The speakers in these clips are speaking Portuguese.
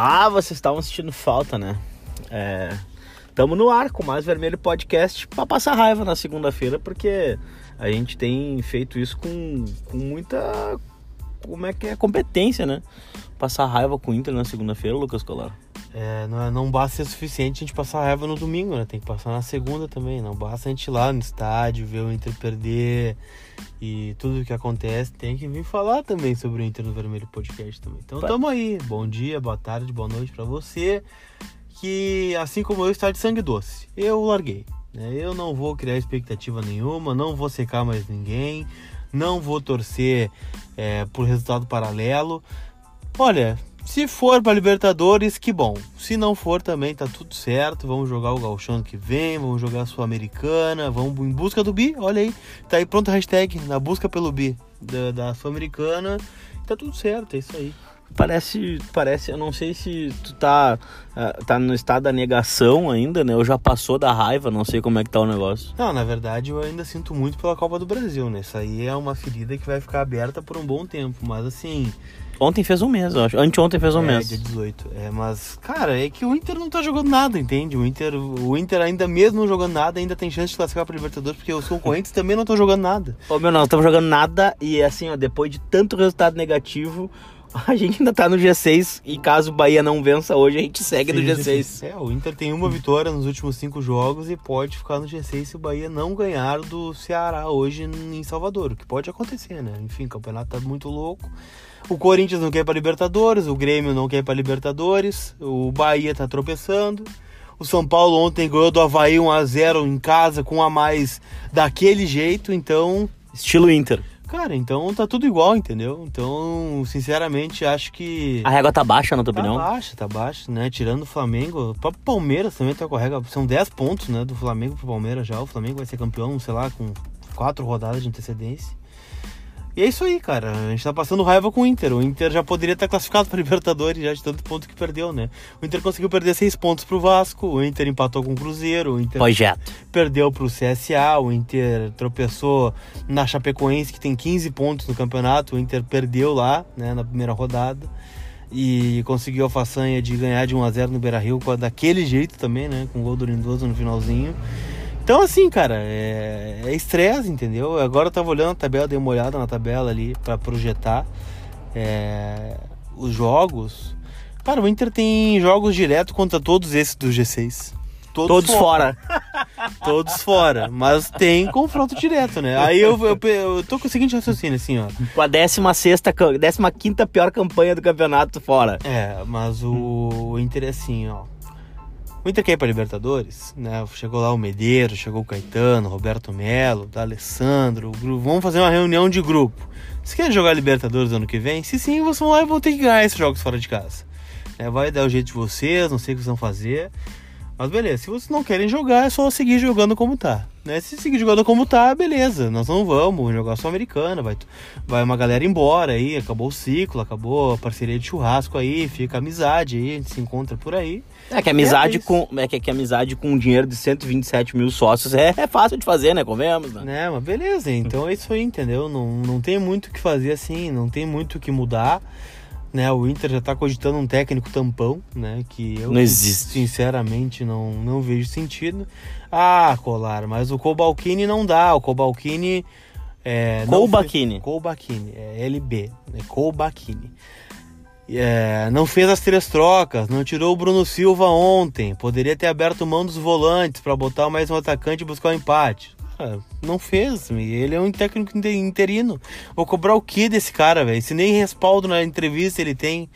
Ah, vocês estavam sentindo falta, né? É, tamo no ar com mais Vermelho Podcast pra passar raiva na segunda-feira, porque a gente tem feito isso com, com muita. Como é que é? Competência, né? Passar raiva com o Inter na segunda-feira, Lucas Colar. É, não, é- não basta ser suficiente a gente passar raiva no domingo, né? Tem que passar na segunda também. Não basta a gente ir lá no estádio, ver o Inter perder e tudo o que acontece. Tem que vir falar também sobre o Inter no Vermelho Podcast também. Então Vai. tamo aí. Bom dia, boa tarde, boa noite pra você. Que assim como eu está de sangue doce. Eu larguei. Né? Eu não vou criar expectativa nenhuma, não vou secar mais ninguém, não vou torcer é, por resultado paralelo. Olha, se for para Libertadores, que bom. Se não for também, tá tudo certo. Vamos jogar o Gauchão ano que vem, vamos jogar a Sul-Americana, vamos em busca do Bi. Olha aí, tá aí pronto a hashtag na busca pelo Bi da, da Sul-Americana. Tá tudo certo, é isso aí. Parece, parece, eu não sei se tu tá, ah, tá no estado da negação ainda, né? Ou já passou da raiva, não sei como é que tá o negócio. Não, na verdade eu ainda sinto muito pela Copa do Brasil, né? Isso aí é uma ferida que vai ficar aberta por um bom tempo, mas assim, Ontem fez um mês, eu acho. Anteontem fez um é, mês. dia 18. É, mas, cara, é que o Inter não tá jogando nada, entende? O Inter, o Inter ainda mesmo não jogando nada, ainda tem chance de classificar para Libertadores, porque os concorrentes também não estão jogando nada. Ô, meu, não estamos jogando nada e assim, ó, depois de tanto resultado negativo, a gente ainda tá no G6 e caso o Bahia não vença hoje, a gente segue no G6. É, o Inter tem uma vitória nos últimos cinco jogos e pode ficar no G6 se o Bahia não ganhar do Ceará hoje em Salvador, o que pode acontecer, né? Enfim, o campeonato tá muito louco. O Corinthians não quer ir pra Libertadores, o Grêmio não quer ir pra Libertadores, o Bahia tá tropeçando. O São Paulo ontem ganhou do Havaí 1x0 em casa com um a mais daquele jeito, então Estilo Inter. Cara, então tá tudo igual, entendeu? Então, sinceramente, acho que. A régua tá baixa, na tua Tá opinião? baixa, tá baixa, né? Tirando o Flamengo, o próprio Palmeiras também tá com a regra. São 10 pontos, né? Do Flamengo pro Palmeiras já. O Flamengo vai ser campeão, sei lá, com quatro rodadas de antecedência. E é isso aí, cara. A gente tá passando raiva com o Inter. O Inter já poderia estar classificado para Libertadores já de tanto ponto que perdeu, né? O Inter conseguiu perder seis pontos pro Vasco, o Inter empatou com o Cruzeiro, o Inter Projeto. perdeu pro CSA, o Inter tropeçou na Chapecoense, que tem 15 pontos no campeonato, o Inter perdeu lá, né, na primeira rodada. E conseguiu a façanha de ganhar de 1 a 0 no Beira-Rio daquele jeito também, né, com o gol do Lindoso no finalzinho. Então assim, cara, é é estresse, entendeu? Agora eu tava olhando a tabela, dei uma olhada na tabela ali pra projetar é, os jogos. Cara, o Inter tem jogos direto contra todos esses do G6. Todos fora. Todos fora. Mas tem confronto direto, né? Aí eu, eu, eu tô com o seguinte raciocínio, assim, ó. Com a 16 décima quinta pior campanha do campeonato fora. É, mas o, o Inter é assim, ó. O Inter ir pra Libertadores, né? Chegou lá o Medeiro, chegou o Caetano, Roberto Melo, Alessandro. Vamos fazer uma reunião de grupo. Vocês querem jogar Libertadores ano que vem? Se sim, vocês vão lá e vão ter que ganhar esses jogos fora de casa. É, vai dar o jeito de vocês, não sei o que vocês vão fazer. Mas beleza, se vocês não querem jogar, é só seguir jogando como tá. Né? Se seguir jogando como tá, beleza. Nós não vamos jogar Sul-Americana, vai, vai uma galera embora aí, acabou o ciclo, acabou a parceria de churrasco aí, fica amizade aí, a gente se encontra por aí. É que amizade É com. É que, que amizade com um dinheiro de 127 mil sócios é, é fácil de fazer, né? Convenhamos, né? Né, mas beleza, então é isso aí, entendeu? Não, não tem muito o que fazer assim, não tem muito o que mudar. Né, o Inter já tá cogitando um técnico tampão, né? Que eu Não existe. sinceramente não, não vejo sentido. Ah, Colar, mas o Cobalcini não dá. O Cobalcini. É, fez- Colbachini, é LB, né? Colbachini. É, não fez as três trocas, não tirou o Bruno Silva ontem. Poderia ter aberto mão dos volantes para botar mais um atacante e buscar o empate. Cara, não fez, ele é um técnico inte- interino. Vou cobrar o que desse cara, velho? Se nem respaldo na entrevista ele tem.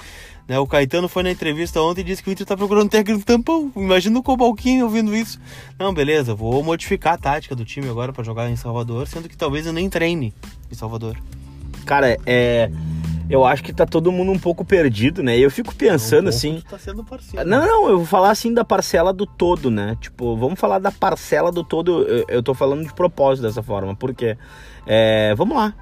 Né? O Caetano foi na entrevista ontem e disse que o Inter tá procurando um técnico tampão. Imagina o Cobalquinho ouvindo isso. Não, beleza, vou modificar a tática do time agora para jogar em Salvador, sendo que talvez eu nem treine em Salvador. Cara, é. Eu acho que tá todo mundo um pouco perdido, né? E eu fico pensando Um pouco assim. tu Tá sendo parceiro. Não, não, eu vou falar assim da parcela do todo, né? Tipo, vamos falar da parcela do todo. Eu, eu tô falando de propósito dessa forma, porque. É, vamos lá.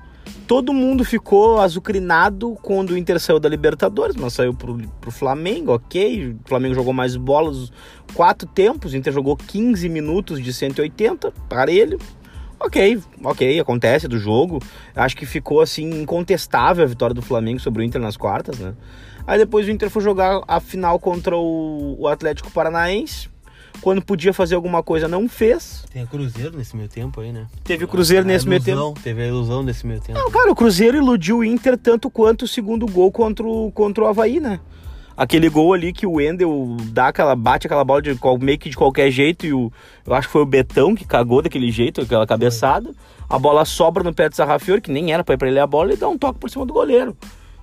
Todo mundo ficou azucrinado quando o Inter saiu da Libertadores, mas saiu pro, pro Flamengo, ok. O Flamengo jogou mais bolas quatro tempos, o Inter jogou 15 minutos de 180, parelho. Ok, ok, acontece do jogo. Acho que ficou assim incontestável a vitória do Flamengo sobre o Inter nas quartas, né? Aí depois o Inter foi jogar a final contra o, o Atlético Paranaense. Quando podia fazer alguma coisa, não fez. Tem o Cruzeiro nesse meio tempo aí, né? Teve o Cruzeiro A nesse meio ilusão, tempo. Teve a ilusão nesse meio tempo. Não, cara, o Cruzeiro iludiu o Inter tanto quanto o segundo gol contra o, contra o Havaí, né? Aquele gol ali que o Wendel dá aquela, bate aquela bola de meio que de qualquer jeito e o, eu acho que foi o Betão que cagou daquele jeito, aquela cabeçada. A bola sobra no pé do Sarrafiori, que nem era pra ir pra ele a bola, e dá um toque por cima do goleiro.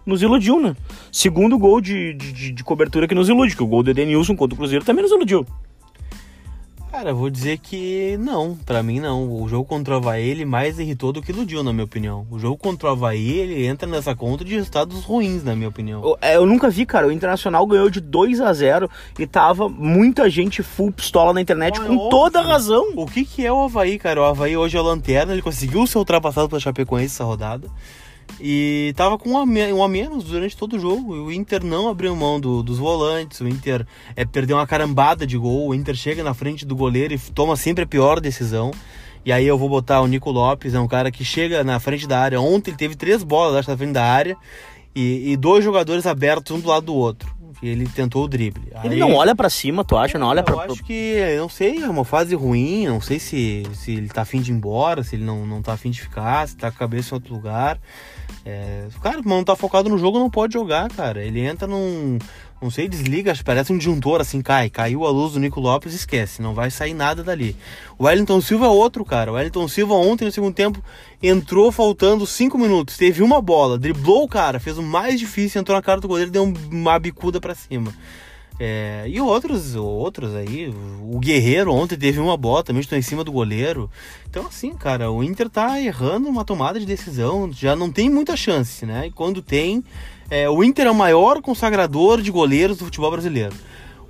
Nos iludiu, né? Segundo gol de, de- de cobertura que nos ilude, que o gol do Edenilson contra o Cruzeiro também nos iludiu. Cara, vou dizer que não, pra mim não. O jogo contra o Havaí ele mais irritou do que iludiu, na minha opinião. O jogo contra o Havaí ele entra nessa conta de resultados ruins, na minha opinião. Eu, é, eu nunca vi, cara. O Internacional ganhou de 2 a 0 e tava muita gente full pistola na internet é com óbvio. toda razão. O que, que é o Havaí, cara? O Havaí hoje é o lanterna, ele conseguiu ser ultrapassado pela Chapecoense essa rodada. E tava com um a, um a menos durante todo o jogo. E o Inter não abriu mão do- dos volantes. O Inter é, perdeu uma carambada de gol. O Inter chega na frente do goleiro e toma sempre a pior decisão. E aí eu vou botar o Nico Lopes, é um cara que chega na frente da área. Ontem ele teve três bolas na frente da área. E, e dois jogadores abertos um do lado do outro. E ele tentou o drible. Ele Aí- não olha pra cima, tu acha? Não olha eu pra. acho que, eu não sei, é uma fase ruim, não sei se, se ele tá afim de ir embora, se ele não, não tá afim de ficar, se tá com a cabeça em outro lugar. É, cara não tá focado no jogo, não pode jogar, cara. Ele entra num, não sei, desliga, parece um disjuntor, assim, cai. Caiu a luz do Nico Lopes, esquece, não vai sair nada dali. O Wellington Silva é outro, cara. O Wellington Silva ontem, no segundo tempo, entrou faltando cinco minutos, teve uma bola, driblou o cara, fez o mais difícil, entrou na cara do goleiro e deu uma bicuda pra cima. É, e outros, outros aí, o Guerreiro ontem teve uma bola, também estou em cima do goleiro. Então, assim, cara, o Inter tá errando uma tomada de decisão, já não tem muita chance, né? E quando tem, é, o Inter é o maior consagrador de goleiros do futebol brasileiro.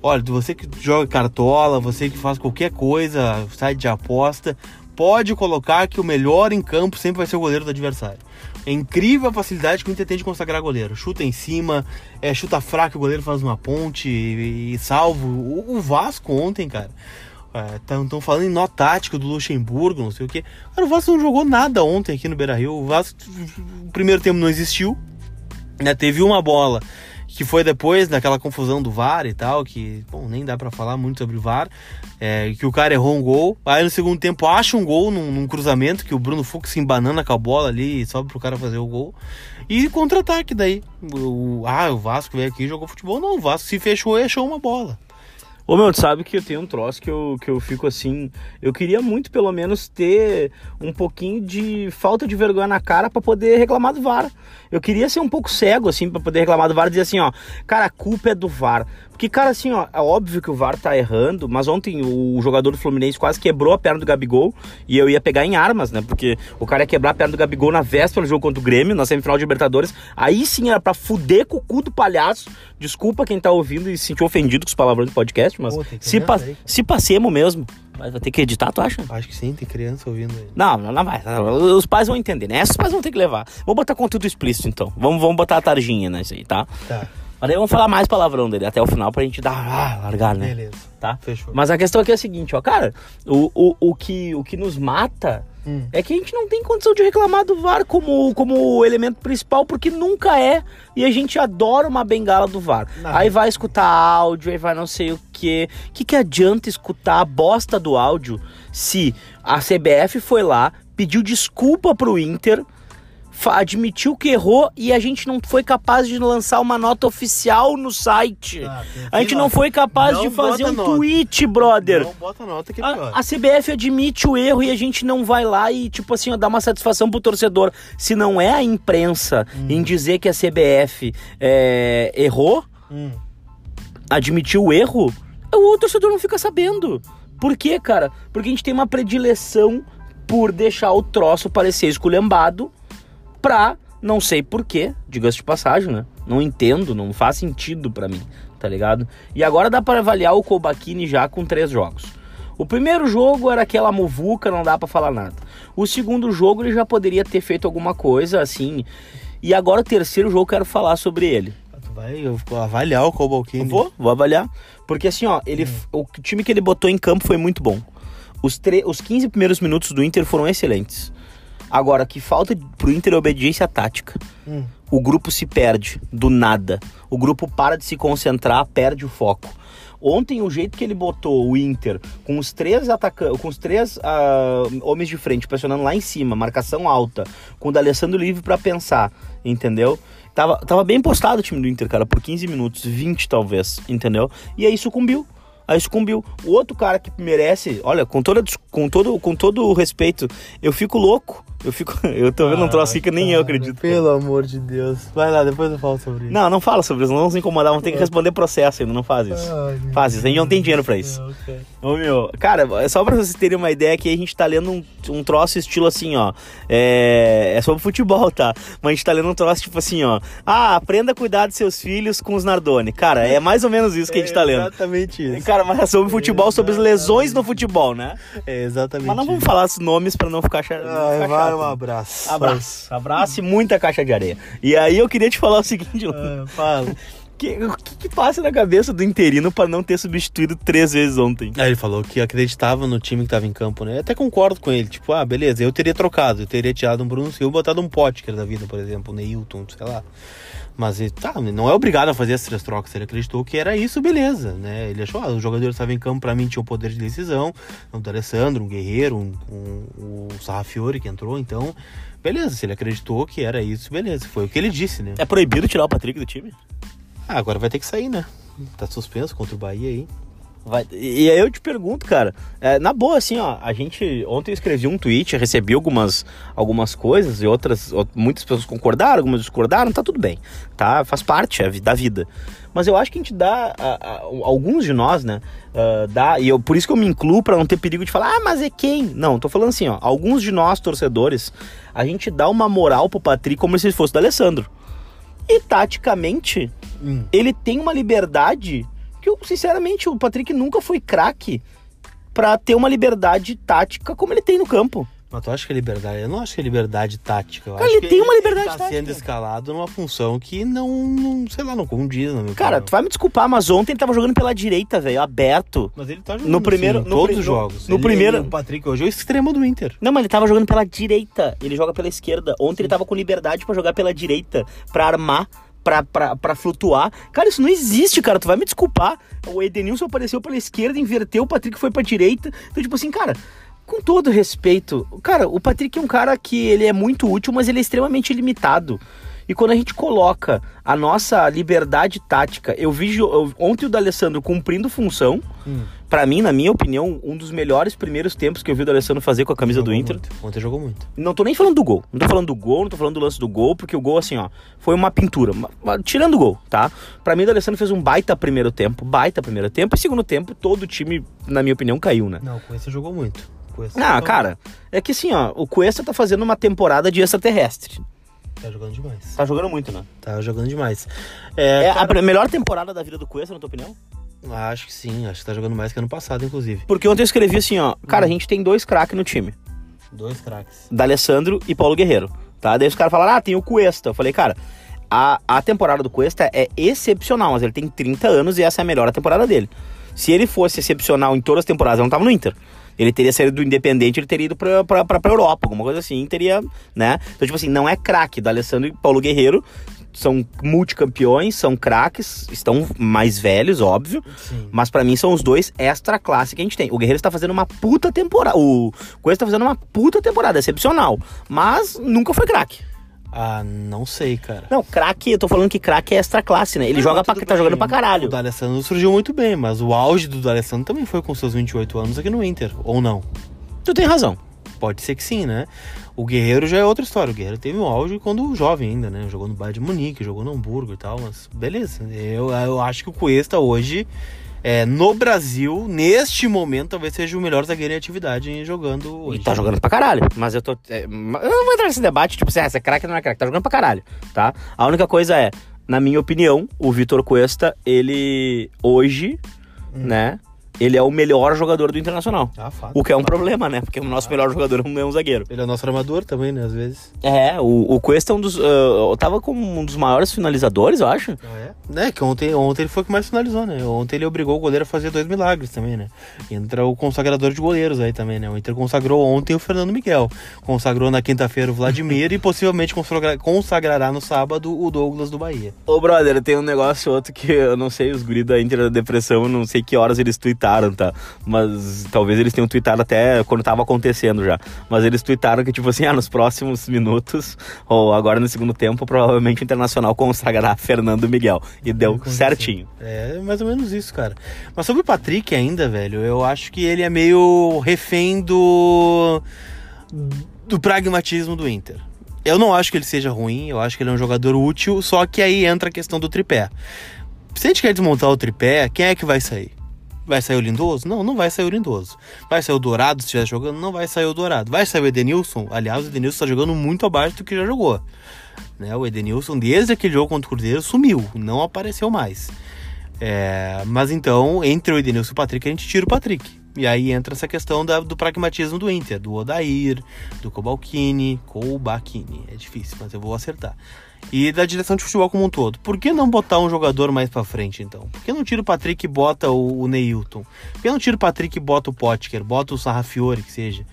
Olha, você que joga cartola, você que faz qualquer coisa, site de aposta, pode colocar que o melhor em campo sempre vai ser o goleiro do adversário. É incrível a facilidade que o Inter tem de consagrar goleiro. Chuta em cima, é, chuta fraco, o goleiro faz uma ponte e, e salvo. O, o Vasco ontem, cara. Estão falando em nó tático do Luxemburgo, não sei o que. Cara, o Vasco não jogou nada ontem aqui no Beira Rio. O Vasco, o primeiro tempo não existiu. Né, teve uma bola que foi depois daquela confusão do VAR e tal, que, bom, nem dá pra falar muito sobre o VAR, é, que o cara errou um gol, aí no segundo tempo acha um gol num, num cruzamento, que o Bruno Fux se embanana com a bola ali e sobe pro cara fazer o gol, e contra-ataque daí, o, ah, o Vasco veio aqui e jogou futebol, não, o Vasco se fechou e achou uma bola. Ô meu, tu sabe que eu tenho um troço que eu, que eu fico assim. Eu queria muito, pelo menos, ter um pouquinho de falta de vergonha na cara pra poder reclamar do VAR. Eu queria ser um pouco cego, assim, pra poder reclamar do VAR e dizer assim, ó, cara, a culpa é do VAR. Porque, cara, assim, ó, é óbvio que o VAR tá errando, mas ontem o jogador do Fluminense quase quebrou a perna do Gabigol e eu ia pegar em armas, né? Porque o cara ia quebrar a perna do Gabigol na véspera do jogo contra o Grêmio, na semifinal de Libertadores. Aí sim era pra fuder com o cu do palhaço. Desculpa quem tá ouvindo e se sentiu ofendido com os palavrões do podcast, mas Pô, se, pa aí. se passemos mesmo. Mas vai ter que editar, tu acha? Acho que sim, tem criança ouvindo aí. Não, não, não vai. Os pais vão entender, né? Esses pais vão ter que levar. Vamos botar conteúdo explícito, então. Vamos, vamos botar a tarjinha nisso aí, tá? Tá, Mas daí vamos falar mais palavrão dele até o final pra gente dar, ah, largar, né? beleza, Tá? fechou. Mas a questão aqui é a seguinte, ó, cara, o, o, o, que, o que nos mata Hum. é que a gente não tem condição de reclamar do VAR como, como elemento principal, porque nunca é, e a gente adora uma bengala do VAR. Não. Aí vai escutar áudio, aí vai não sei o quê. O que, que adianta escutar a bosta do áudio se a CBF foi lá, pediu desculpa pro Inter, admitiu que errou e a gente não foi capaz de lançar uma nota oficial no site. Ah, a gente não foi capaz Não de fazer um nota. tweet, brother. Não bota nota que é A, pior. a CBF admite o erro e a gente não vai lá e, tipo assim, ó, dar uma satisfação pro torcedor. Se não é a imprensa Hum. em dizer que a CBF é, errou, Hum. admitiu o erro, o torcedor não fica sabendo. Por quê, cara? Porque a gente tem uma predileção por deixar o troço parecer esculhambado pra, não sei porquê, diga-se de passagem, né? Não entendo, não faz sentido pra mim, tá ligado? E agora dá pra avaliar o Kobachini já com três jogos. O primeiro jogo era aquela muvuca, não dá pra falar nada. O segundo jogo ele já poderia ter feito alguma coisa assim. E agora o terceiro jogo eu quero falar sobre ele. Tu vai avaliar o Cobalcini. Vou, vou avaliar. Porque assim, ó, ele, o time que ele botou em campo foi muito bom. Os, tre- os 15 primeiros minutos do Inter foram excelentes. Agora, que falta pro Inter é obediência tática. Hum. O grupo se perde do nada. O grupo para de se concentrar, perde o foco. Ontem, o jeito que ele botou o Inter com os três atacantes, com os três ah, homens de frente pressionando lá em cima, marcação alta, com o D'Alessandro livre pra pensar, entendeu? Tava, tava bem postado o time do Inter, cara, por 15 minutos, 20 talvez, entendeu? E aí sucumbiu. Aí sucumbiu. O outro cara que merece, olha, com, toda, com, todo, com todo o respeito, eu fico louco. Eu fico. Eu tô vendo um troço aqui que nem eu acredito. Pelo amor de Deus. Vai lá, depois eu falo sobre isso. Não, não fala sobre isso, não vamos incomodar, vamos ter que responder processo ainda, não faz isso. Ai, Faz isso, a gente não tem dinheiro pra isso. Cara. Ô meu, cara, é só pra vocês terem uma ideia que a gente tá lendo um, um troço estilo assim, ó. É, é sobre futebol, tá? Mas a gente tá lendo um troço tipo assim, ó. Ah, aprenda a cuidar de seus filhos com os Nardoni. Cara, é mais ou menos isso que a gente tá É lendo. Exatamente isso. Cara, mas é sobre futebol, sobre as lesões no futebol, né? É exatamente Mas não vamos isso. falar os nomes pra não ficar, não Ai, ficar vai, chato. um abraço. Abraço. Abraço e muita caixa de areia. E aí eu queria te falar o seguinte, Ah, fala. que, o que, que passa na cabeça do interino pra não ter substituído três vezes ontem? Aí ele falou que acreditava no time que tava em campo, né? Eu até concordo com ele. Tipo, ah, beleza, eu teria trocado. Eu teria tirado um Bruno Silva e botado um Potker da vida, por exemplo, um Neilton, sei lá. Mas ele tá, não é obrigado a fazer as três trocas. Ele acreditou que era isso, beleza, né? Ele achou, ah, os jogadores estavam em campo, pra mim tinha o poder de decisão. Um D'Alessandro, um Guerreiro, um, um, o Sarrafiore que entrou, então... Beleza, se ele acreditou que era isso, beleza. Foi o que ele disse, né? É proibido tirar o Patrick do time? Ah, agora vai ter que sair, né? Tá suspenso contra o Bahia aí. Vai- e aí eu te pergunto, cara, é, na boa, assim, ó, a gente. Ontem eu escrevi um tweet, recebi algumas, algumas coisas e outras. ou- Muitas pessoas concordaram, algumas discordaram, tá tudo bem. Tá? Faz parte é da vida. Mas eu acho que a gente dá. a- a- alguns de nós, né? ah, dá, e eu, por isso que eu me incluo pra não ter perigo de falar, ah, mas é quem? Não, tô falando assim, ó. Alguns de nós, torcedores, a gente dá uma moral pro Patrick como se fosse do Alessandro. E taticamente, Hum. ele tem uma liberdade que eu, sinceramente, o Patrick nunca foi craque pra ter uma liberdade tática como ele tem no campo. Mas tu acha que é liberdade? Eu não acho que é liberdade tática. Eu Cara, ele tem uma liberdade ele tá tática. sendo escalado numa função que não, não sei lá, não condiz, minha Cara, tu vai me desculpar, mas ontem ele tava jogando pela direita, velho, aberto. Mas ele tá jogando no primeiro- sim, no todos os jogos. no Ele- primeiro- O Patrick hoje é o extremo do Inter. Não, mas ele tava jogando pela direita. Ele joga pela esquerda. Ontem ele tava com liberdade pra jogar pela direita, pra armar, pra flutuar. Cara, isso não existe, cara. Tu vai me desculpar. O Edenilson apareceu pela esquerda, inverteu, o Patrick foi pra direita. Então, tipo assim, cara, com todo respeito, cara, o Patrick é um cara que ele é muito útil, mas ele é extremamente limitado. E quando a gente coloca a nossa liberdade tática, eu vi eu- ontem o D'Alessandro cumprindo função. Pra mim, na minha opinião, um dos melhores primeiros tempos que eu vi o D'Alessandro fazer com a camisa do Jogou Inter. muito. Ontem jogou muito. Não tô nem falando do gol. Não tô falando do gol, não tô falando do lance do gol, porque o gol, assim, ó, foi uma pintura. Tirando o gol, tá? Pra mim, o D'Alessandro fez um baita primeiro tempo, baita primeiro tempo, e segundo tempo, todo o time, na minha opinião, caiu, né? Não, com esse jogou muito. Esse Ah, cara, é que assim, ó, o Cuesta tá fazendo uma temporada de extraterrestre. Tá jogando demais. Tá jogando muito, né? Tá jogando demais. É, É cara, a melhor temporada da vida do Cuesta, na tua opinião? Acho que sim, acho que tá jogando mais que ano passado, inclusive. Porque ontem eu escrevi assim, ó, cara, a gente tem dois craques no time. Dois craques. D'Alessandro e Paulo Guerreiro, tá? Daí os caras falaram, ah, tem o Cuesta. Eu falei, cara, a, a temporada do Cuesta é excepcional, mas ele tem 30 anos e essa é a melhor temporada dele. Se ele fosse excepcional em todas as temporadas, ele não tava no Inter. Ele teria saído do Independente, ele teria ido pra, pra, pra, pra Europa, alguma coisa assim, teria, né? Então, tipo assim, não é craque. D'Alessandro e Paulo Guerreiro são multicampeões, são craques, estão mais velhos, óbvio. Sim. Mas pra mim são os dois extra classe que a gente tem. O Guerreiro está fazendo uma puta temporada. O Coisa tá fazendo uma puta temporada, excepcional. Mas nunca foi craque. Ah, não sei, cara. Não, craque, eu tô falando que craque é extra classe, né? Ele Não, joga pra, tá bem. jogando pra O caralho. D'Alessandro surgiu muito bem, mas o auge do D'Alessandro também foi com seus 28 anos aqui no Inter, ou não? Tu tem razão. Pode ser que sim, né? O Guerreiro já é outra história. O Guerreiro teve um auge quando jovem ainda, né? Jogou no Bayern de Munique, jogou no Hamburgo e tal, mas beleza. Eu, eu acho que o Cuesta hoje, é, no Brasil, neste momento, talvez seja o melhor zagueiro em atividade jogando hoje. E tá jogando pra caralho. Mas eu tô. é, eu não vou entrar nesse debate, tipo, se é, se é craque ou não é craque. Tá jogando pra caralho, tá? A única coisa é, na minha opinião, o Vitor Cuesta, ele hoje, né? Ele é o melhor jogador do Internacional. Ah, fato. O que é um problema, né? Porque o nosso melhor jogador não é um zagueiro. Ele é o nosso armador também, né? Às vezes. É, o, o Cuesta é um dos. ah, eu tava como um dos maiores finalizadores, eu acho. Ah, é? né, que ontem, ontem ele foi o que mais finalizou, né? Ontem ele obrigou o goleiro a fazer dois milagres também, né? Entra o consagrador de goleiros aí também, né? O Inter consagrou ontem o Fernando Miguel. Consagrou na quinta-feira o Vladimir e possivelmente consagrará no sábado o Douglas do Bahia. Ô, brother, tem um negócio outro que eu não sei, os guris da Inter da Depressão, não sei que horas eles tweetaram, tá? Mas talvez eles tenham tweetado até quando tava acontecendo já. Mas eles tweetaram que, tipo assim, ah, nos próximos minutos, ou agora no segundo tempo, provavelmente o Internacional consagrará Fernando Miguel. E deu certinho. É mais ou menos isso, cara. Mas sobre o Patrick ainda, velho, eu acho que ele é meio refém do. do pragmatismo do Inter. Eu não acho que ele seja ruim, eu acho que ele é um jogador útil, só que aí entra a questão do tripé. Se a gente quer desmontar o tripé, quem é que vai sair? Vai sair o Lindoso? Não, não vai sair o Lindoso. Vai sair o Dourado se estiver jogando? Não vai sair o Dourado. Vai sair o Edenilson? Aliás, o Edenilson está jogando muito abaixo do que já jogou. Né? O Edenilson, desde aquele jogo contra o Cruzeiro, sumiu, não apareceu mais. É, mas então, entre o Edenilson e o Patrick, a gente tira o Patrick. E aí entra essa questão da, do pragmatismo do Inter, do Odair, do Cobalcini, Cobalcini. É difícil, mas eu vou acertar. E da direção de futebol como um todo. Por que não botar um jogador mais pra frente, então? Por que não tira o Patrick e bota o, o Neilton? Por que não tira o Patrick e bota o Potker, bota o Sarrafiore, que seja?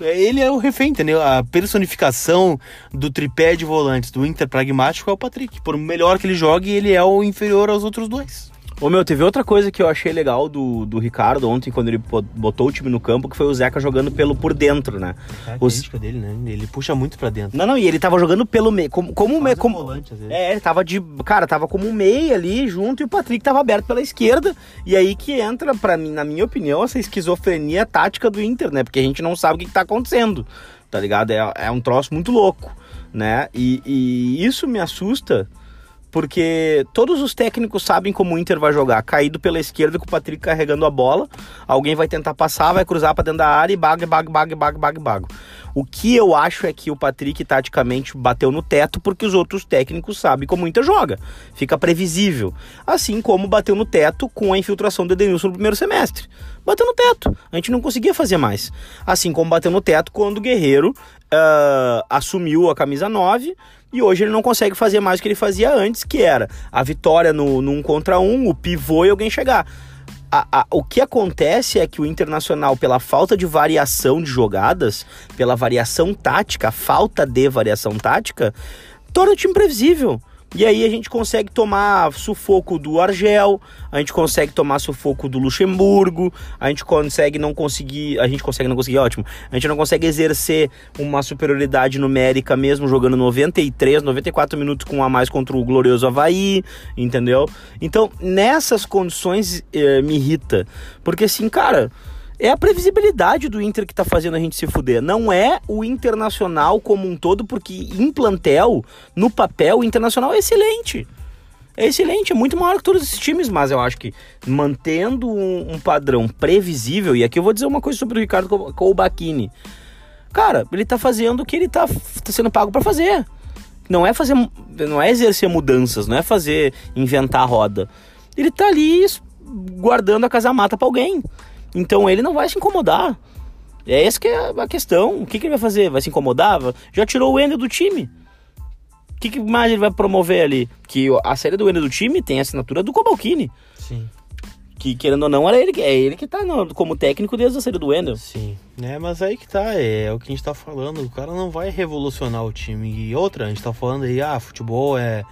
ele é o refém, entendeu? A personificação do tripé de volantes do Inter pragmático é o Patrick. Por melhor que ele jogue, ele é o inferior aos outros dois. Ô meu, teve outra coisa que eu achei legal do, do Ricardo ontem, quando ele botou o time no campo, que foi o Zeca jogando pelo por dentro, né? É Os... dele, né? Ele puxa muito pra dentro. Não, não, e ele tava jogando pelo meio. Como, como, me, como... Volante, às vezes. É, ele tava de. Cara, tava como um meio ali junto e o Patrick tava aberto pela esquerda. E aí que entra, para mim, na minha opinião, essa esquizofrenia tática do Inter, né? Porque a gente não sabe o que, que tá acontecendo. Tá ligado? É, é um troço muito louco, né? E, e isso me assusta porque todos os técnicos sabem como o Inter vai jogar, caído pela esquerda com o Patrick carregando a bola, alguém vai tentar passar, vai cruzar para dentro da área e bag, bag, bag, bag, bag, bag. O que eu acho é que o Patrick taticamente bateu no teto porque os outros técnicos sabem como o Inter joga. Fica previsível. Assim como bateu no teto com a infiltração do Edenilson no primeiro semestre. Bateu no teto. A gente não conseguia fazer mais. Assim como bateu no teto quando o Guerreiro uh, assumiu a camisa 9 e hoje ele não consegue fazer mais o que ele fazia antes, que era a vitória no, no um contra um, o pivô e alguém chegar. A, a, o que acontece é que o Internacional, pela falta de variação de jogadas, pela variação tática, falta de variação tática, torna o time previsível. E aí a gente consegue tomar sufoco do Argel, a gente consegue tomar sufoco do Luxemburgo, a gente consegue não conseguir, a gente consegue não conseguir, ótimo. A gente não consegue exercer uma superioridade numérica mesmo jogando 93, 94 minutos com a mais contra o glorioso Havaí, entendeu? Então, nessas condições eh, me irrita, porque assim, cara, é a previsibilidade do Inter que tá fazendo a gente se fuder. Não é o Internacional como um todo, porque em plantel, no papel, o Internacional é excelente. É excelente, é muito maior que todos esses times, mas eu acho que mantendo um, um padrão previsível, e aqui eu vou dizer uma coisa sobre o Ricardo Colbachini. Cara, ele tá fazendo o que ele tá, tá sendo pago para fazer. Não é fazer, não é exercer mudanças, não é fazer inventar a roda. Ele tá ali guardando a casa mata para alguém. Então ele não vai se incomodar. É essa que é a questão. O que, que ele vai fazer? Vai se incomodar? Já tirou o Ender do time. O que, que, mais ele vai promover ali? Que a série do Ender do time tem a assinatura do Cobalcini. Sim. Que querendo ou não, era ele, é ele que tá como técnico desde a série do Wendel. Sim. É, mas aí que tá, é, é, o que a gente tá falando. O cara não vai revolucionar o time. E outra, a gente tá falando aí, ah, futebol é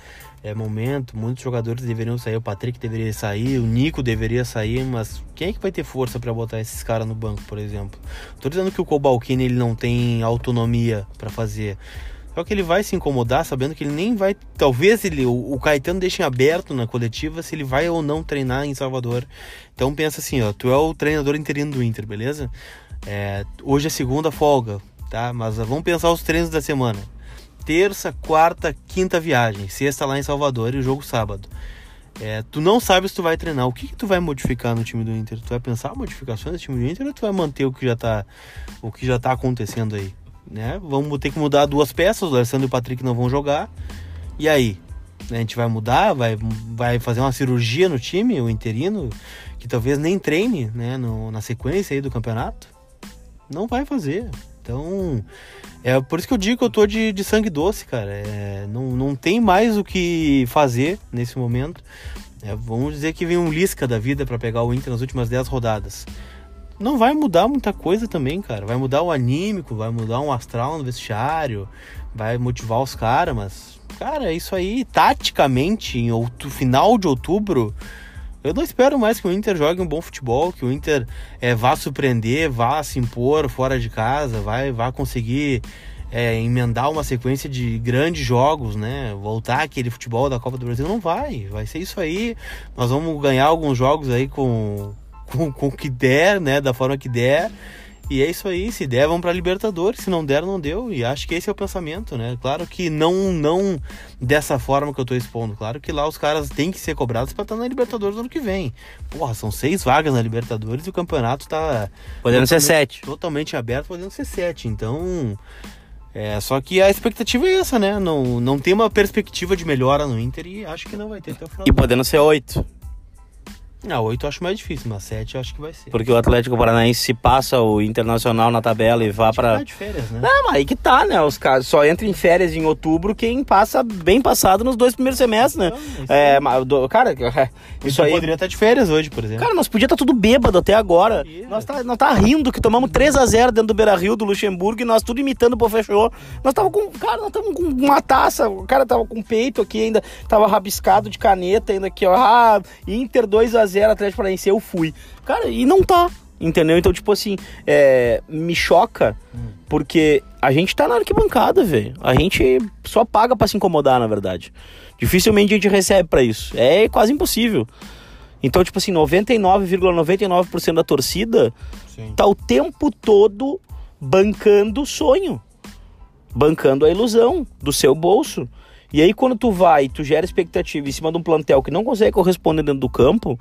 é, momento, muitos jogadores deveriam sair, o Patrick deveria sair, o Nico deveria sair, mas quem é que vai ter força para botar esses caras no banco, por exemplo? Tô dizendo que o Cobalcini ele não tem autonomia para fazer. Só que ele vai se incomodar sabendo que ele nem vai. Talvez ele, o, Caetano deixe aberto na coletiva se ele vai ou não treinar em Salvador. Então pensa assim, ó, tu é o treinador interino do Inter, beleza? É, hoje é segunda folga, tá? Mas vamos pensar os treinos da semana terça, quarta, quinta viagem. Sexta lá em Salvador e o jogo sábado. É, tu não sabe se tu vai treinar. O que, que tu vai modificar no time do Inter? Tu vai pensar modificações no time do Inter ou tu vai manter o que já tá, o que já tá acontecendo aí? Né? Vamos ter que mudar duas peças. O Alessandro e o Patrick não vão jogar. E aí? A gente vai mudar? Vai, vai fazer uma cirurgia no time, o interino, que talvez nem treine né, no, na sequência aí do campeonato? Não vai fazer. Então, é por isso que eu digo que eu tô de, de sangue doce, cara. É, não, não tem mais o que fazer nesse momento. É, vamos dizer que vem um Lisca da vida para pegar o Inter nas últimas 10 rodadas. Não vai mudar muita coisa também, cara. Vai mudar o anímico, vai mudar um astral no vestiário, vai motivar os caras, mas, cara, isso aí, taticamente, em outro, final de outubro, eu não espero mais que o Inter jogue um bom futebol, que o Inter é, vá surpreender, vá se impor fora de casa, vai, vá conseguir é, emendar uma sequência de grandes jogos, né? Voltar aquele futebol da Copa do Brasil. Não vai, vai ser isso aí. Nós vamos ganhar alguns jogos aí com, com, com o que der, né? Da forma que der. E é isso aí, se der, vão para Libertadores, se não der, não deu. E acho que esse é o pensamento, né? Claro que não não dessa forma que eu tô expondo. Claro que lá os caras têm que ser cobrados para estar na Libertadores no ano que vem. Porra, são seis vagas na Libertadores e o campeonato tá. Podendo ser sete. Totalmente aberto, podendo ser sete. Então. É, só que a expectativa é essa, né? Não, não tem uma perspectiva de melhora no Inter e acho que não vai ter até o final. E podendo ser oito. Ah, 8 eu acho mais difícil, mas 7 eu acho que vai ser. Porque o Atlético Paranaense se passa o Internacional na tabela e vá para de férias, né? Não, mas aí que tá, né? Os caras só entra em férias em outubro quem passa bem passado nos dois primeiros semestres, né? Não, é, mas, do- cara, é, isso aí. poderia estar de férias hoje, por exemplo. Cara, nós podia estar tudo bêbado até agora. Nós tá, nós tá rindo que tomamos 3 a 0 dentro do Beira-Rio do Luxemburgo e nós tudo imitando o Pô Fechou. Nós tava com, cara, nós tava com uma taça, o cara tava com peito aqui ainda, tava rabiscado de caneta ainda aqui, ó. Ah, Inter 2 a 0 Atlético Paranaense, eu fui. Cara, e não tá. Entendeu? Então, tipo assim, é, me choca porque a gente tá na arquibancada, velho. A gente só paga pra se incomodar, na verdade. Dificilmente a gente recebe pra isso. É quase impossível. Então, tipo assim, 99,99% da torcida Sim. tá o tempo todo bancando o sonho, bancando a ilusão do seu bolso. E aí quando tu vai, tu gera expectativa em cima de um plantel que não consegue corresponder dentro do campo,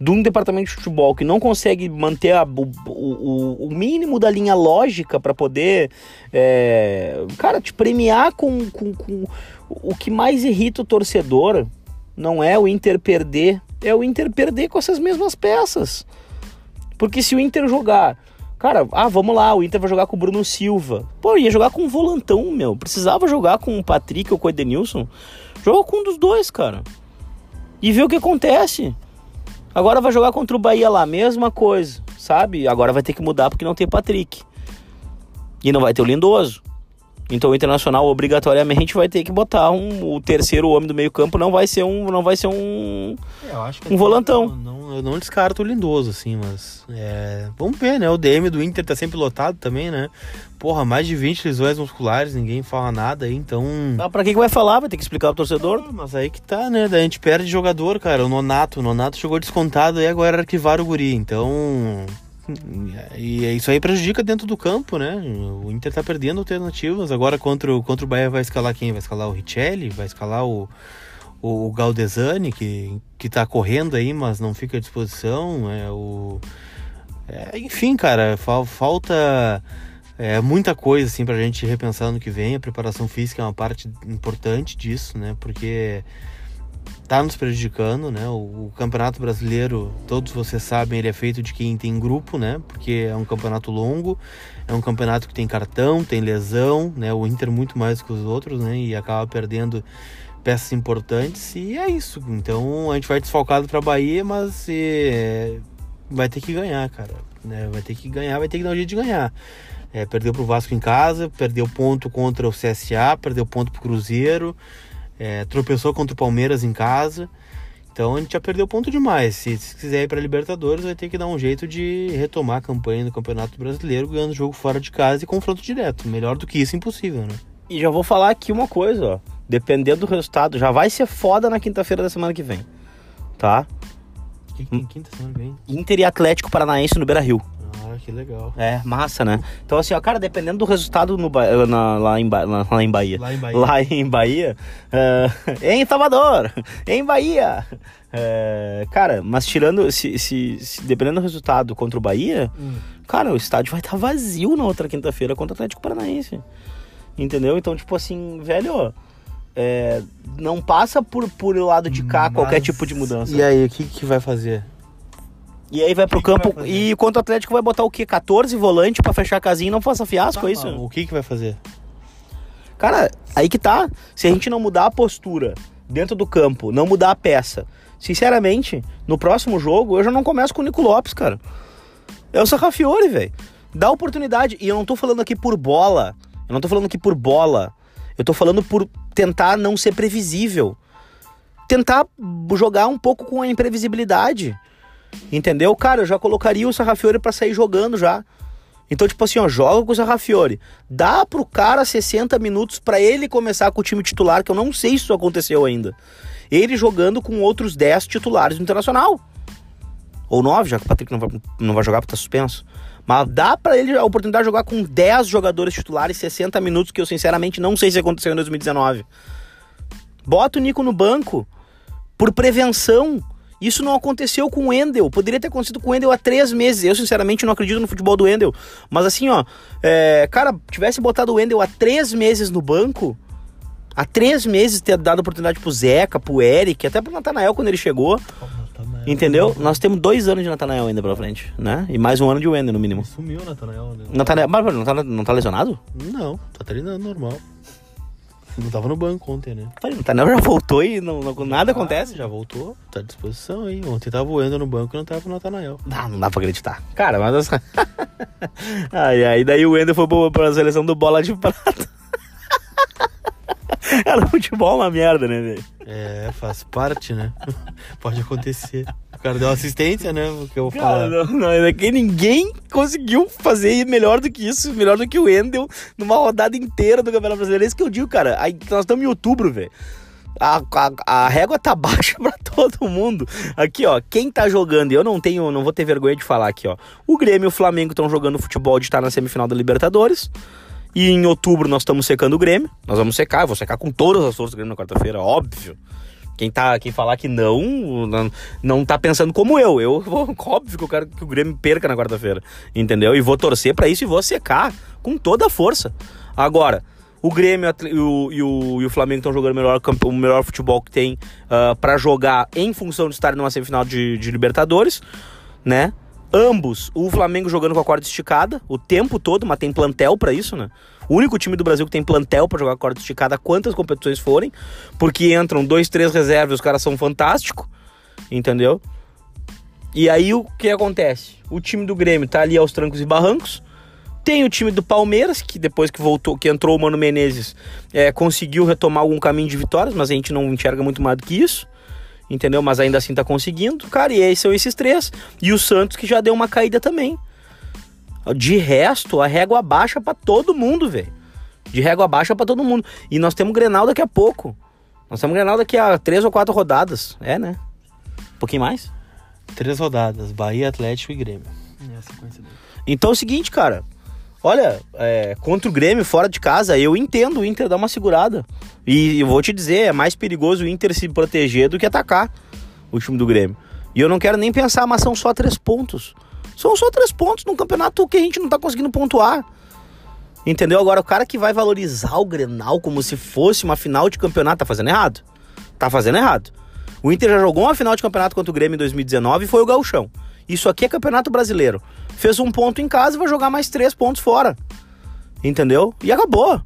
de um departamento de futebol que não consegue manter a- o, o- o mínimo da linha lógica para poder, é, cara, te premiar com, com, com o que mais irrita o torcedor. Não é o Inter perder, é o Inter perder com essas mesmas peças. Porque se o Inter jogar, cara, ah, vamos lá, o Inter vai jogar com o Bruno Silva. Pô, ia jogar com um volantão, meu. Precisava jogar com o Patrick ou com o Edenilson. Joga com um dos dois, cara. E vê o que acontece. Agora vai jogar contra o Bahia lá, mesma coisa, sabe? Agora vai ter que mudar porque não tem Patrick. E não vai ter o Lindoso. Então o Internacional obrigatoriamente vai ter que botar um, o terceiro homem do meio-campo, não vai ser um, não vai ser um Eu acho que Um volantão. Não, não- eu não descarto o Lindoso, assim, mas. é, vamos ver, né? O DM do Inter tá sempre lotado também, né? Porra, mais de 20 lesões musculares, ninguém fala nada aí, então. Ah, pra que, que vai falar? Vai ter que explicar pro torcedor? Ah, mas aí que tá, né? Daí a gente perde jogador, cara. O Nonato. O Nonato chegou descontado e agora arquivaram o Guri. Então. E isso aí prejudica dentro do campo, né? O Inter tá perdendo alternativas. Agora contra o, contra o Bahia vai escalar quem? Vai escalar o Richelli? Vai escalar o, o, o Galdesani, que, que tá correndo aí, mas não fica à disposição. É, o, é, enfim, cara, fal- falta é, muita coisa assim pra gente repensar no que vem. A preparação física é uma parte importante disso, né? Porque tá nos prejudicando, né? O, o Campeonato Brasileiro, todos vocês sabem, ele é feito de quem tem grupo, né? Porque é um campeonato longo, é um campeonato que tem cartão, tem lesão, né? O Inter muito mais que os outros, né? E acaba perdendo peças importantes e é isso. Então a gente vai desfalcado para Bahia, mas é, vai ter que ganhar, cara. Né? Vai ter que ganhar, vai ter que dar um jeito de ganhar. É, perdeu pro Vasco em casa, perdeu ponto contra o CSA, perdeu ponto pro Cruzeiro, é, tropeçou contra o Palmeiras em casa. Então a gente já perdeu ponto demais. Se, se quiser ir para Libertadores, vai ter que dar um jeito de retomar a campanha do Campeonato Brasileiro, ganhando jogo fora de casa e confronto direto. Melhor do que isso, impossível, né? E já vou falar aqui uma coisa, ó. Dependendo do resultado, já vai ser foda na quinta-feira da semana que vem. Tá? O que, que tem quinta semana que vem? Inter e Atlético Paranaense no Beira Rio. Ah, que legal. É, massa, né? Então, assim, ó, cara, dependendo do resultado no na- lá, em lá, em Bahia. Lá em Bahia. Lá em Bahia. é, em Salvador! Em Bahia! É, cara, mas tirando. Se, se- se- dependendo do resultado contra o Bahia, Hum. cara, o estádio vai estar vazio na outra quinta-feira contra o Atlético Paranaense. Entendeu? Então, tipo assim, velho, é, não passa por, por lado de cá qualquer Mas- tipo de mudança. E aí, o que, que vai fazer? E aí vai pro que que campo. vai fazer? e contra o Atlético vai botar o quê? 14 volante pra fechar a casinha e não faça fiasco, Tá, é isso? mas O que que vai fazer? Cara, aí que tá. Se a gente não mudar a postura dentro do campo, não mudar a peça, sinceramente, no próximo jogo eu já não começo com o Nico Lopes, cara. É o Sarrafiore, velho. Dá oportunidade. E eu não tô falando aqui por bola. Eu não tô falando aqui por bola. Eu tô falando por tentar não ser previsível. Tentar jogar um pouco com a imprevisibilidade. Entendeu? Cara, eu já colocaria o Sarrafiore pra sair jogando já. Então, tipo assim, ó, joga com o Sarrafiore. Dá pro cara 60 minutos pra ele começar com o time titular, que eu não sei se isso aconteceu ainda. Ele jogando com outros 10 titulares no Internacional. Ou 9, já que o Patrick não vai, não vai jogar porque tá suspenso. Mas dá pra ele a oportunidade de jogar com 10 jogadores titulares 60 minutos, que eu sinceramente não sei se aconteceu em 2019. Bota o Nico no banco por prevenção. Isso não aconteceu com o Wendel. Poderia ter acontecido com o Wendel há três meses. Eu, sinceramente, não acredito no futebol do Wendel. Mas assim, ó, é, cara, tivesse botado o Wendel há três meses no banco, há três meses ter dado oportunidade pro Zeca, pro Eric, até pro Natanael quando ele chegou. Entendeu? Nós temos dois anos de Natanael ainda pela frente, né? E mais um ano de Wendel, no mínimo. Sumiu o Natanael, né? Natanael, mas não tá, não tá lesionado? Não, tá treinando normal. Não tava no banco ontem, né? Falei, Natanael já voltou e não, não- nada acontece. Ah, já voltou, tá à disposição aí. Ontem tava o Ender no banco e não tava o Natanael. Não, não dá pra acreditar. Cara, mas. ai, ai, daí o Wender foi pro- pra seleção do Bola de Prata. Cara, futebol é uma merda, né, velho? É, faz parte, né? Pode acontecer. O cara deu assistência, né? O que eu Cara, falar. não, não, é que ninguém conseguiu fazer melhor do que isso, melhor do que o Wendel numa rodada inteira do Campeonato Brasileiro. É isso que eu digo, cara. Aí, nós estamos em outubro, velho. A, a, a régua tá baixa pra todo mundo. Aqui, ó, quem tá jogando, e eu não tenho, não vou ter vergonha de falar aqui, ó. O Grêmio e o Flamengo estão jogando futebol de estar na semifinal da Libertadores. E em outubro nós estamos secando o Grêmio. Nós vamos secar, eu vou secar com todas as forças do Grêmio na quarta-feira, óbvio. Quem, tá, quem falar que não, não, não tá pensando como eu. Eu vou, óbvio que eu quero que o Grêmio perca na quarta-feira. Entendeu? E vou torcer pra isso e vou secar com toda a força. Agora, o Grêmio e o, e o, e o Flamengo estão jogando o melhor, o melhor futebol que tem ah, pra jogar em função de estarem numa semifinal de, de Libertadores, né? Ambos, o Flamengo jogando com a corda esticada o tempo todo, mas tem plantel pra isso, né? O único time do Brasil que tem plantel pra jogar corda esticada, quantas competições forem, porque entram dois, três reservas os caras são fantásticos, entendeu? E aí o que acontece? O time do Grêmio tá ali aos trancos e barrancos. Tem o time do Palmeiras, que depois que voltou, que entrou o Mano Menezes, é, conseguiu retomar algum caminho de vitórias, mas a gente não enxerga muito mais do que isso. Entendeu? Mas ainda assim tá conseguindo. Cara, e aí são esses três. E o Santos que já deu uma caída também. De resto, a régua baixa pra todo mundo, velho. De régua baixa pra todo mundo. E nós temos Grenal daqui a pouco. Nós temos Grenal daqui a três ou quatro rodadas. É, né? Um pouquinho mais. Três rodadas, Bahia, Atlético e Grêmio. É. Então é o seguinte, cara. Olha, é, contra o Grêmio fora de casa, eu entendo o Inter dar uma segurada. E eu vou te dizer, é mais perigoso o Inter se proteger do que atacar o time do Grêmio. E eu não quero nem pensar, mas são só três pontos. São só três pontos num campeonato que a gente não tá conseguindo pontuar. Entendeu? Agora, o cara que vai valorizar o Grenal como se fosse uma final de campeonato tá fazendo errado. Tá fazendo errado. O Inter já jogou uma final de campeonato contra o Grêmio em 2019 e foi o Gauchão. Isso aqui é campeonato brasileiro. Fez um ponto em casa e vai jogar mais três pontos fora. Entendeu? E acabou.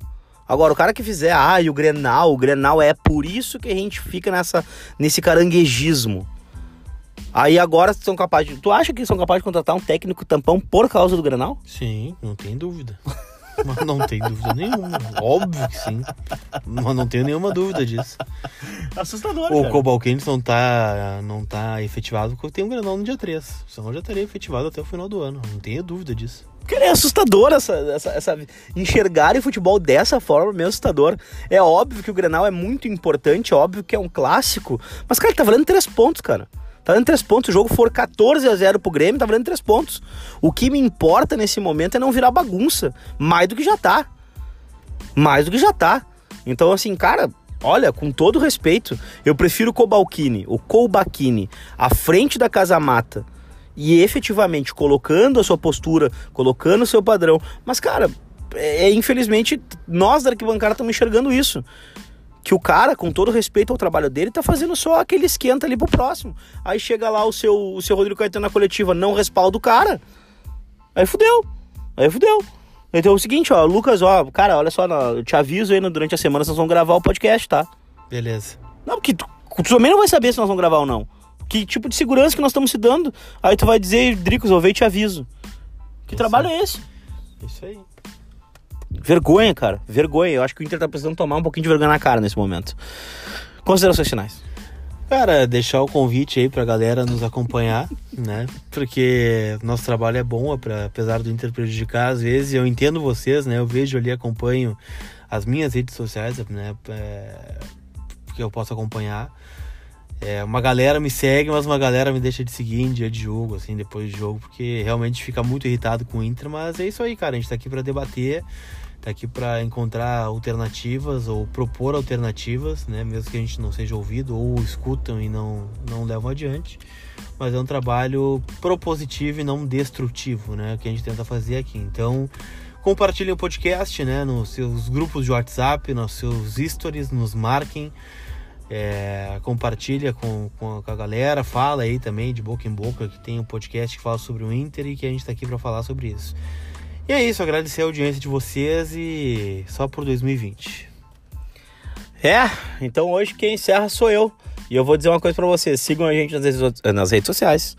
Agora, o cara que fizer, ah, e o Grenal, o Grenal é por isso que a gente fica nessa, nesse caranguejismo. Aí agora são capazes de. Tu acha que são capazes de contratar um técnico tampão por causa do Grenal? Sim, não tem dúvida. Mas não tem dúvida nenhuma. Óbvio que sim. Mas não tenho nenhuma dúvida disso. Assustador, O Cobalquentes não tá, não tá efetivado porque tem um Grenal no dia 3. Senão já estaria efetivado até o final do ano. Não tenha dúvida disso. Cara, é assustador essa, essa, essa. Enxergar o futebol dessa forma é meio assustador. É óbvio que o Grenal é muito importante, é óbvio que é um clássico. Mas, cara, tá valendo três pontos, cara. Tá valendo três pontos. O jogo for 14 a 0 pro Grêmio, tá valendo três pontos. O que me importa nesse momento é não virar bagunça. Mais do que já tá. Mais do que já tá. Então, assim, cara, olha, com todo respeito, eu prefiro o Cobalcini, o Colbachini, à frente da Casa Mata e efetivamente colocando a sua postura, colocando o seu padrão. Mas, cara, é, infelizmente, nós da arquibancada estamos enxergando isso. Que o cara, com todo respeito ao trabalho dele, tá fazendo só aquele esquenta ali pro próximo. Aí chega lá o seu, o seu Rodrigo Caetano na coletiva, não respalda o cara. Aí fudeu. Aí fudeu. Então é o seguinte, ó, Lucas, ó, cara, olha só, eu te aviso aí durante a semana nós vamos gravar o podcast, tá? Beleza. Não, porque tu, tu também não vai saber se nós vamos gravar ou não. Que tipo de segurança que nós estamos se dando? Aí tu vai dizer, Dricos, eu vejo e te aviso. Que Isso trabalho aí. é esse? Isso aí. Vergonha, cara. Vergonha. Eu acho que o Inter tá precisando tomar um pouquinho de vergonha na cara nesse momento. Considerações finais. Cara, deixar o convite aí pra galera nos acompanhar, né? Porque nosso trabalho é bom, apesar do Inter prejudicar às vezes. Eu entendo vocês, né? Eu vejo ali, acompanho as minhas redes sociais, né? É, que eu posso acompanhar. É, uma galera me segue, mas uma galera me deixa de seguir em dia de jogo, assim, depois de jogo, porque realmente fica muito irritado com o Inter. Mas é isso aí, cara. A gente tá aqui pra debater, tá aqui pra encontrar alternativas ou propor alternativas, né? Mesmo que a gente não seja ouvido ou escutam e não, não levam adiante. Mas é um trabalho propositivo e não destrutivo, né? Que a gente tenta fazer aqui. Então, compartilhem o podcast, né? Nos seus grupos de WhatsApp, nos seus stories, nos marquem. É, compartilha com, com a galera, fala aí também de boca em boca que tem um podcast que fala sobre o Inter e que a gente tá aqui para falar sobre isso. E é isso, agradecer a audiência de vocês e só por 2020. É, então hoje quem encerra sou eu. E eu vou dizer uma coisa pra vocês: sigam a gente nas redes, nas redes sociais.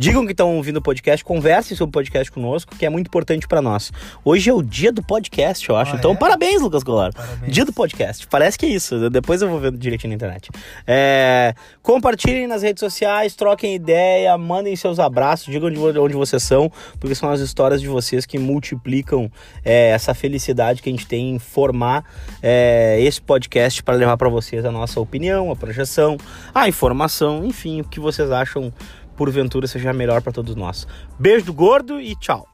Digam que estão ouvindo o podcast, conversem sobre o podcast conosco, que é muito importante pra nós. Hoje é o dia do podcast, eu acho. Ah, então, é? parabéns, Lucas Colar. Dia do podcast. Parece que é isso. Depois eu vou ver direitinho na internet. É, compartilhem nas redes sociais, troquem ideia, mandem seus abraços, digam de onde vocês são, porque são as histórias de vocês que multiplicam é, essa felicidade que a gente tem em formar é, esse podcast para levar para vocês a nossa opinião, a projeção, a informação, enfim, o que vocês acham porventura seja melhor para todos nós. Beijo do gordo e tchau.